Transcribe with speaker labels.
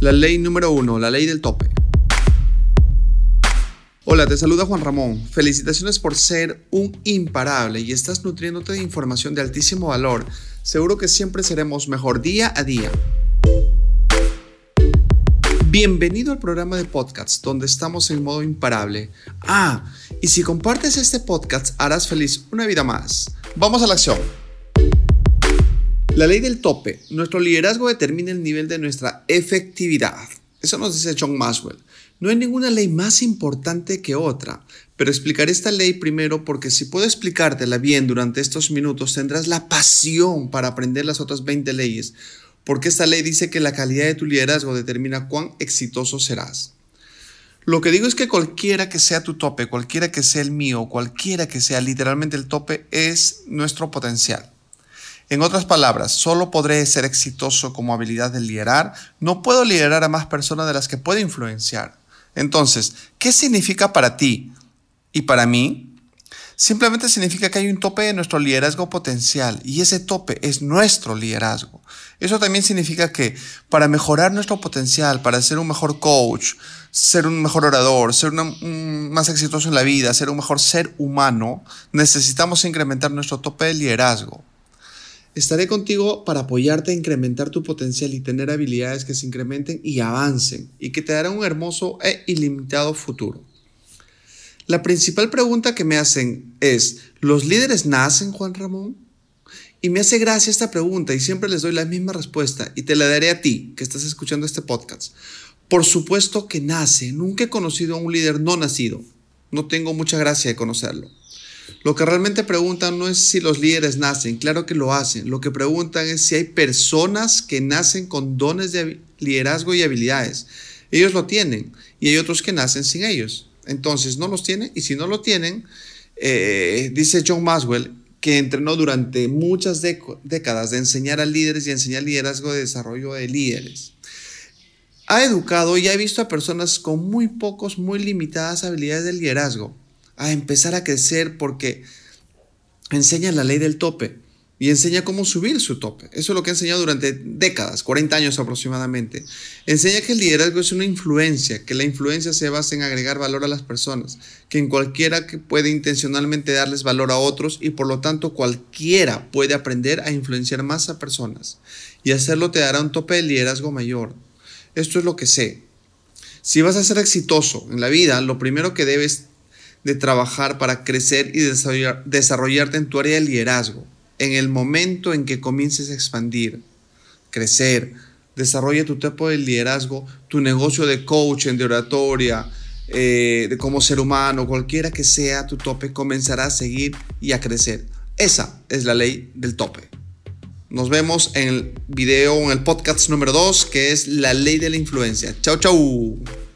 Speaker 1: La ley número uno, la ley del tope. Hola, te saluda Juan Ramón. Felicitaciones por ser un imparable y estás nutriéndote de información de altísimo valor. Seguro que siempre seremos mejor día a día. Bienvenido al programa de podcasts donde estamos en modo imparable. Ah, y si compartes este podcast harás feliz una vida más. Vamos a la acción. La ley del tope. Nuestro liderazgo determina el nivel de nuestra efectividad. Eso nos dice John Maxwell. No hay ninguna ley más importante que otra, pero explicaré esta ley primero porque si puedo explicártela bien durante estos minutos tendrás la pasión para aprender las otras 20 leyes, porque esta ley dice que la calidad de tu liderazgo determina cuán exitoso serás. Lo que digo es que cualquiera que sea tu tope, cualquiera que sea el mío, cualquiera que sea literalmente el tope, es nuestro potencial. En otras palabras, solo podré ser exitoso como habilidad de liderar, no puedo liderar a más personas de las que puedo influenciar. Entonces, ¿qué significa para ti y para mí? Simplemente significa que hay un tope de nuestro liderazgo potencial y ese tope es nuestro liderazgo. Eso también significa que para mejorar nuestro potencial, para ser un mejor coach, ser un mejor orador, ser más exitoso en la vida, ser un mejor ser humano, necesitamos incrementar nuestro tope de liderazgo. Estaré contigo para apoyarte a incrementar tu potencial y tener habilidades que se incrementen y avancen y que te darán un hermoso e ilimitado futuro. La principal pregunta que me hacen es, ¿los líderes nacen, Juan Ramón? Y me hace gracia esta pregunta y siempre les doy la misma respuesta y te la daré a ti que estás escuchando este podcast. Por supuesto que nace, nunca he conocido a un líder no nacido. No tengo mucha gracia de conocerlo. Lo que realmente preguntan no es si los líderes nacen, claro que lo hacen. Lo que preguntan es si hay personas que nacen con dones de liderazgo y habilidades. Ellos lo tienen y hay otros que nacen sin ellos. Entonces no los tienen y si no lo tienen, eh, dice John Maswell que entrenó durante muchas décadas de enseñar a líderes y enseñar liderazgo de desarrollo de líderes. Ha educado y ha visto a personas con muy pocos, muy limitadas habilidades de liderazgo a empezar a crecer porque enseña la ley del tope y enseña cómo subir su tope. Eso es lo que ha enseñado durante décadas, 40 años aproximadamente. Enseña que el liderazgo es una influencia, que la influencia se basa en agregar valor a las personas, que en cualquiera que puede intencionalmente darles valor a otros y por lo tanto cualquiera puede aprender a influenciar más a personas y hacerlo te dará un tope de liderazgo mayor. Esto es lo que sé. Si vas a ser exitoso en la vida, lo primero que debes de trabajar para crecer y desarrollarte en tu área de liderazgo. En el momento en que comiences a expandir, crecer, desarrolla tu tipo de liderazgo, tu negocio de coaching, de oratoria, eh, de como ser humano, cualquiera que sea tu tope, comenzará a seguir y a crecer. Esa es la ley del tope. Nos vemos en el video, en el podcast número 2, que es la ley de la influencia. Chao, chao.